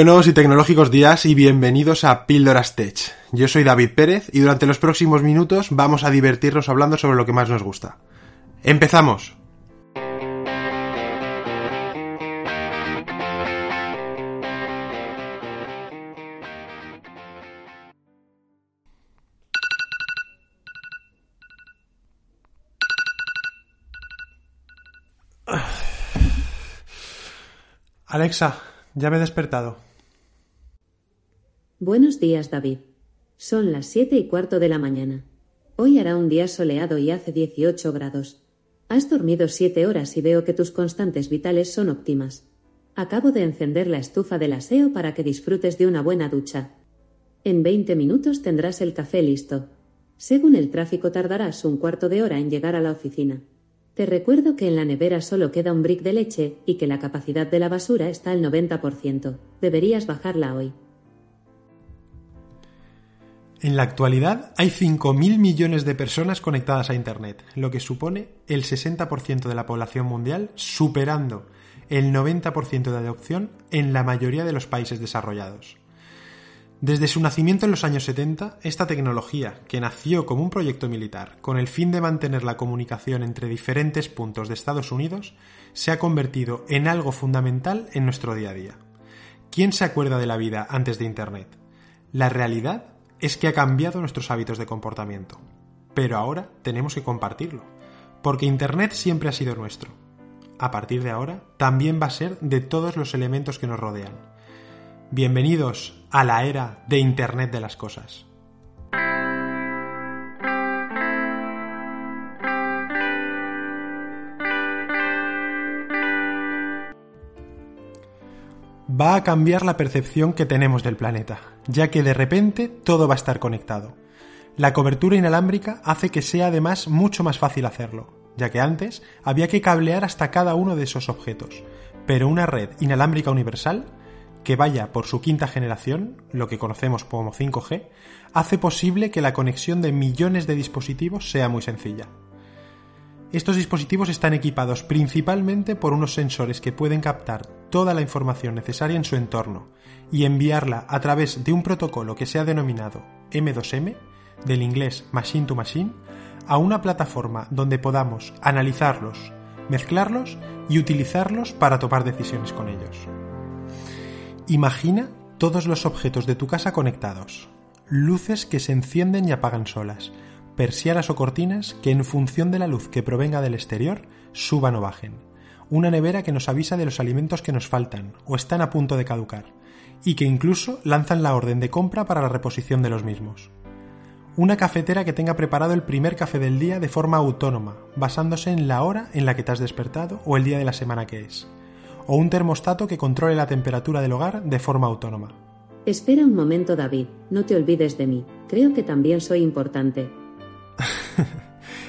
buenos y tecnológicos días y bienvenidos a Píldoras Tech. Yo soy David Pérez y durante los próximos minutos vamos a divertirnos hablando sobre lo que más nos gusta. ¡Empezamos! Alexa, ya me he despertado. Buenos días, David. Son las siete y cuarto de la mañana. Hoy hará un día soleado y hace 18 grados. Has dormido siete horas y veo que tus constantes vitales son óptimas. Acabo de encender la estufa del aseo para que disfrutes de una buena ducha. En 20 minutos tendrás el café listo. Según el tráfico tardarás un cuarto de hora en llegar a la oficina. Te recuerdo que en la nevera solo queda un brick de leche y que la capacidad de la basura está al 90%. Deberías bajarla hoy. En la actualidad hay 5.000 millones de personas conectadas a Internet, lo que supone el 60% de la población mundial, superando el 90% de adopción en la mayoría de los países desarrollados. Desde su nacimiento en los años 70, esta tecnología, que nació como un proyecto militar con el fin de mantener la comunicación entre diferentes puntos de Estados Unidos, se ha convertido en algo fundamental en nuestro día a día. ¿Quién se acuerda de la vida antes de Internet? La realidad es que ha cambiado nuestros hábitos de comportamiento. Pero ahora tenemos que compartirlo, porque Internet siempre ha sido nuestro. A partir de ahora, también va a ser de todos los elementos que nos rodean Bienvenidos a la era de Internet de las Cosas. Va a cambiar la percepción que tenemos del planeta, ya que de repente todo va a estar conectado. La cobertura inalámbrica hace que sea además mucho más fácil hacerlo, ya que antes había que cablear hasta cada uno de esos objetos, pero una red inalámbrica universal que vaya por su quinta generación, lo que conocemos como 5G, hace posible que la conexión de millones de dispositivos sea muy sencilla. Estos dispositivos están equipados principalmente por unos sensores que pueden captar toda la información necesaria en su entorno y enviarla a través de un protocolo que se ha denominado M2M, del inglés Machine to Machine, a una plataforma donde podamos analizarlos, mezclarlos y utilizarlos para tomar decisiones con ellos. Imagina todos los objetos de tu casa conectados, luces que se encienden y apagan solas, persianas o cortinas que en función de la luz que provenga del exterior suban o bajen, una nevera que nos avisa de los alimentos que nos faltan o están a punto de caducar, y que incluso lanzan la orden de compra para la reposición de los mismos. Una cafetera que tenga preparado el primer café del día de forma autónoma, basándose en la hora en la que te has despertado o el día de la semana que es o un termostato que controle la temperatura del hogar de forma autónoma. Espera un momento, David, no te olvides de mí. Creo que también soy importante.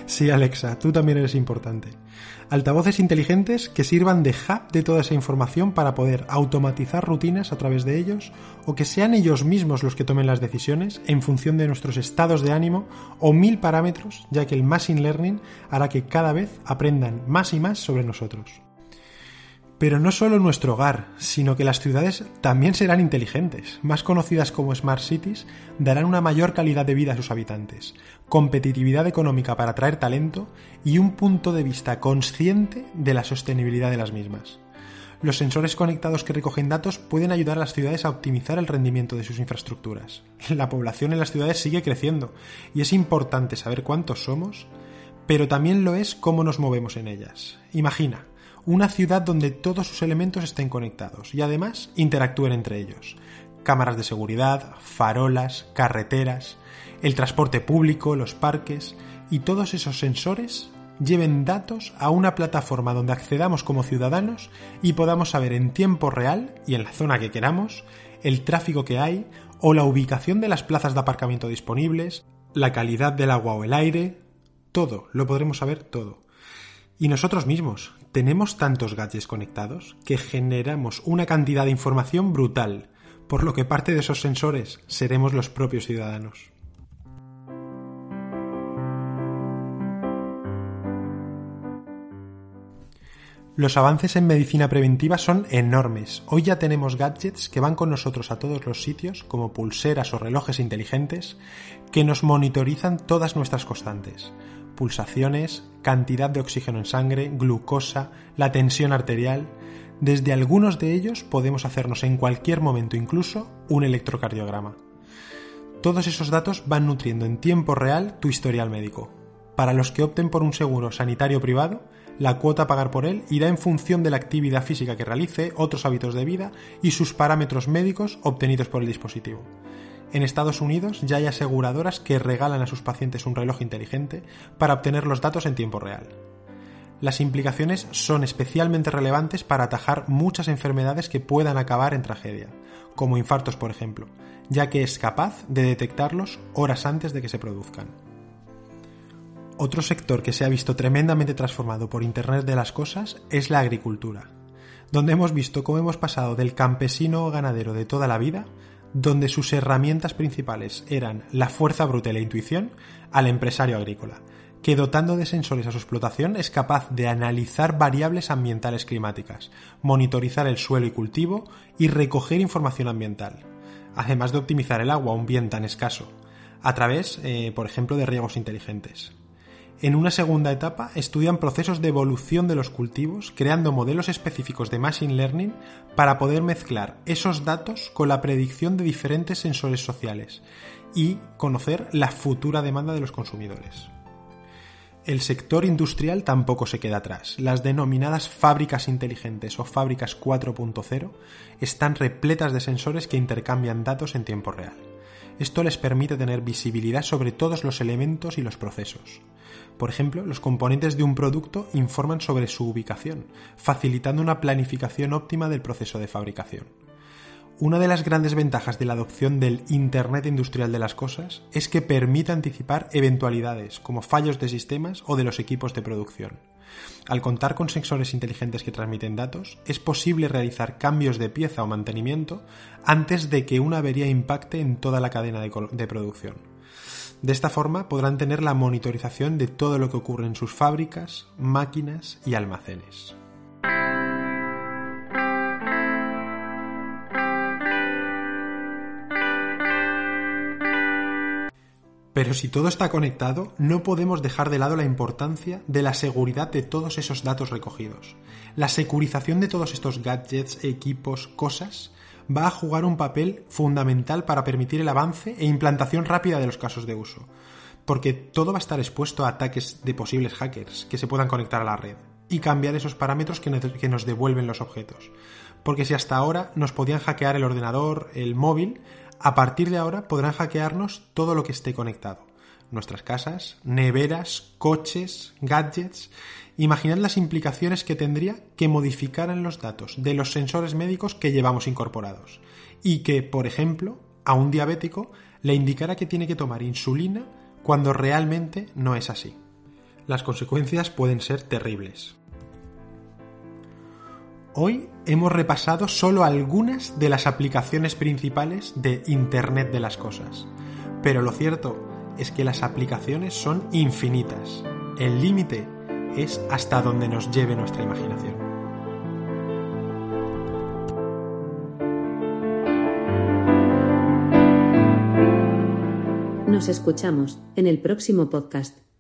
Sí, Alexa, tú también eres importante. Altavoces inteligentes que sirvan de hub de toda esa información para poder automatizar rutinas a través de ellos o que sean ellos mismos los que tomen las decisiones en función de nuestros estados de ánimo o mil parámetros, ya que el Machine Learning hará que cada vez aprendan más y más sobre nosotros. Pero no solo nuestro hogar, sino que las ciudades también serán inteligentes, más conocidas como Smart Cities, darán una mayor calidad de vida a sus habitantes, competitividad económica para atraer talento y un punto de vista consciente de la sostenibilidad de las mismas. Los sensores conectados que recogen datos pueden ayudar a las ciudades a optimizar el rendimiento de sus infraestructuras. La población en las ciudades sigue creciendo y es importante saber cuántos somos pero también lo es cómo nos movemos en ellas. Imagina, una ciudad donde todos sus elementos estén conectados y además interactúen entre ellos. Cámaras de seguridad, farolas, carreteras, el transporte público, los parques y todos esos sensores lleven datos a una plataforma donde accedamos como ciudadanos y podamos saber en tiempo real y en la zona que queramos el tráfico que hay o la ubicación de las plazas de aparcamiento disponibles, la calidad del agua o el aire, todo, lo podremos saber todo. Y nosotros mismos tenemos tantos gadgets conectados que generamos una cantidad de información brutal, por lo que parte de esos sensores seremos los propios ciudadanos. Los avances en medicina preventiva son enormes. Hoy ya tenemos gadgets que van con nosotros a todos los sitios, como pulseras o relojes inteligentes, que nos monitorizan todas nuestras constantes. Pulsaciones, cantidad de oxígeno en sangre, glucosa, la tensión arterial. Desde algunos de ellos podemos hacernos en cualquier momento incluso un electrocardiograma. Todos esos datos van nutriendo en tiempo real tu historial médico. Para los que opten por un seguro sanitario privado, la cuota a pagar por él irá en función de la actividad física que realice, otros hábitos de vida y sus parámetros médicos obtenidos por el dispositivo. En Estados Unidos ya hay aseguradoras que regalan a sus pacientes un reloj inteligente para obtener los datos en tiempo real. Las implicaciones son especialmente relevantes para atajar muchas enfermedades que puedan acabar en tragedia, como infartos por ejemplo, ya que es capaz de detectarlos horas antes de que se produzcan. Otro sector que se ha visto tremendamente transformado por Internet de las Cosas es la agricultura, donde hemos visto cómo hemos pasado del campesino o ganadero de toda la vida, donde sus herramientas principales eran la fuerza bruta y la intuición, al empresario agrícola, que dotando de sensores a su explotación es capaz de analizar variables ambientales climáticas, monitorizar el suelo y cultivo y recoger información ambiental, además de optimizar el agua, un bien tan escaso, a través, eh, por ejemplo, de riegos inteligentes. En una segunda etapa estudian procesos de evolución de los cultivos, creando modelos específicos de Machine Learning para poder mezclar esos datos con la predicción de diferentes sensores sociales y conocer la futura demanda de los consumidores. El sector industrial tampoco se queda atrás. Las denominadas fábricas inteligentes o fábricas 4.0 están repletas de sensores que intercambian datos en tiempo real. Esto les permite tener visibilidad sobre todos los elementos y los procesos. Por ejemplo, los componentes de un producto informan sobre su ubicación, facilitando una planificación óptima del proceso de fabricación. Una de las grandes ventajas de la adopción del Internet Industrial de las Cosas es que permite anticipar eventualidades como fallos de sistemas o de los equipos de producción. Al contar con sensores inteligentes que transmiten datos, es posible realizar cambios de pieza o mantenimiento antes de que una avería impacte en toda la cadena de, de producción. De esta forma podrán tener la monitorización de todo lo que ocurre en sus fábricas, máquinas y almacenes. Pero si todo está conectado, no podemos dejar de lado la importancia de la seguridad de todos esos datos recogidos. La securización de todos estos gadgets, equipos, cosas, va a jugar un papel fundamental para permitir el avance e implantación rápida de los casos de uso. Porque todo va a estar expuesto a ataques de posibles hackers que se puedan conectar a la red y cambiar esos parámetros que nos devuelven los objetos. Porque si hasta ahora nos podían hackear el ordenador, el móvil, a partir de ahora podrán hackearnos todo lo que esté conectado. Nuestras casas, neveras, coches, gadgets. Imaginad las implicaciones que tendría que modificaran los datos de los sensores médicos que llevamos incorporados. Y que, por ejemplo, a un diabético le indicara que tiene que tomar insulina cuando realmente no es así. Las consecuencias pueden ser terribles. Hoy hemos repasado solo algunas de las aplicaciones principales de Internet de las Cosas, pero lo cierto es que las aplicaciones son infinitas. El límite es hasta donde nos lleve nuestra imaginación. Nos escuchamos en el próximo podcast.